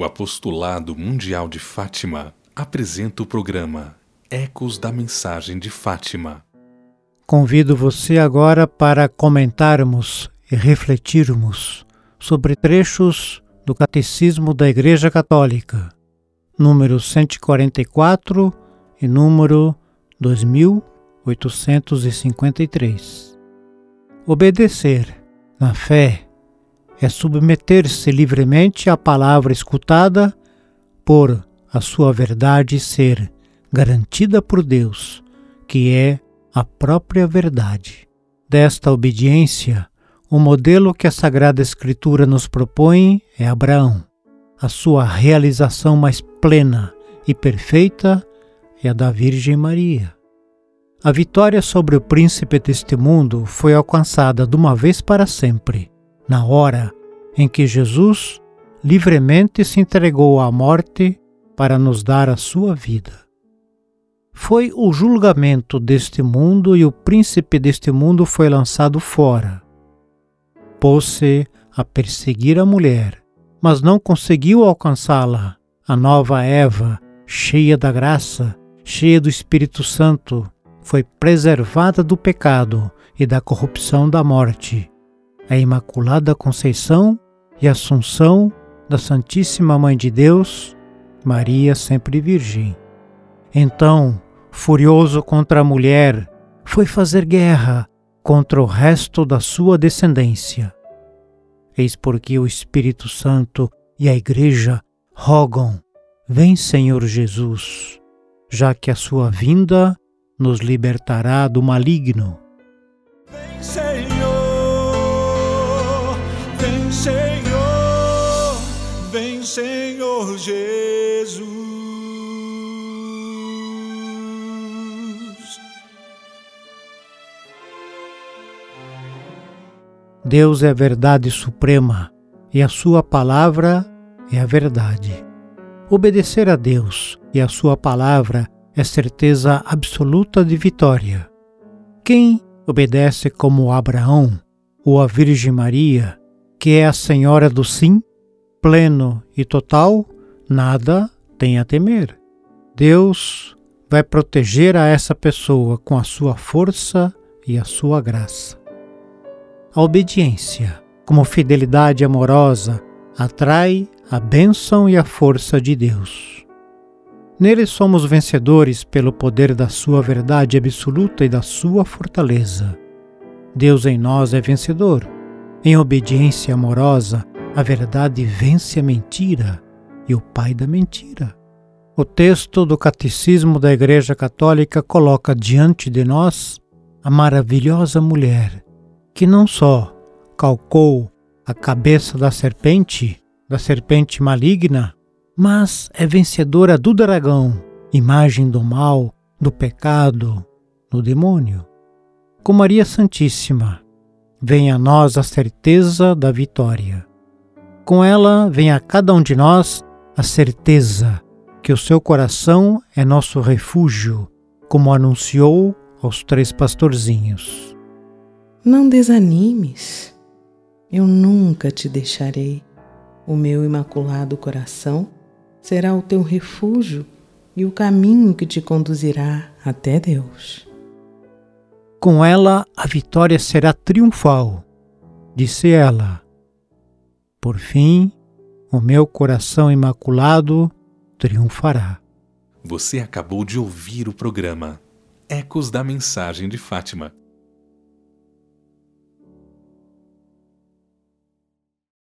O Apostolado Mundial de Fátima apresenta o programa Ecos da Mensagem de Fátima. Convido você agora para comentarmos e refletirmos sobre trechos do Catecismo da Igreja Católica, número 144 e número 2853. Obedecer na fé é submeter-se livremente à palavra escutada por a sua verdade ser garantida por Deus, que é a própria verdade. Desta obediência, o modelo que a Sagrada Escritura nos propõe é Abraão. A sua realização mais plena e perfeita é a da Virgem Maria. A vitória sobre o príncipe deste mundo foi alcançada de uma vez para sempre na hora em que Jesus livremente se entregou à morte para nos dar a sua vida. Foi o julgamento deste mundo e o príncipe deste mundo foi lançado fora. Pôs-se a perseguir a mulher, mas não conseguiu alcançá-la. A nova Eva, cheia da graça, cheia do Espírito Santo, foi preservada do pecado e da corrupção da morte a Imaculada Conceição e Assunção da Santíssima Mãe de Deus, Maria sempre Virgem. Então, furioso contra a mulher, foi fazer guerra contra o resto da sua descendência. Eis porque o Espírito Santo e a Igreja rogam: Vem, Senhor Jesus, já que a sua vinda nos libertará do maligno. Vem, Senhor. Senhor, vem Senhor Jesus. Deus é a verdade suprema e a Sua palavra é a verdade. Obedecer a Deus e a Sua palavra é certeza absoluta de vitória. Quem obedece como Abraão ou a Virgem Maria que é a Senhora do Sim, pleno e total, nada tem a temer. Deus vai proteger a essa pessoa com a sua força e a sua graça. A obediência, como fidelidade amorosa, atrai a bênção e a força de Deus. Nele somos vencedores pelo poder da Sua verdade absoluta e da Sua fortaleza. Deus em nós é vencedor em obediência amorosa, a verdade vence a mentira e o pai da mentira. O texto do Catecismo da Igreja Católica coloca diante de nós a maravilhosa mulher que não só calcou a cabeça da serpente, da serpente maligna, mas é vencedora do dragão, imagem do mal, do pecado, do demônio. Com Maria Santíssima, vem a nós a certeza da vitória. Com ela vem a cada um de nós a certeza que o seu coração é nosso refúgio, como anunciou aos três pastorzinhos. Não desanimes, eu nunca te deixarei. O meu imaculado coração será o teu refúgio e o caminho que te conduzirá até Deus. Com ela a vitória será triunfal, disse ela. Por fim, o meu coração imaculado triunfará. Você acabou de ouvir o programa Ecos da Mensagem de Fátima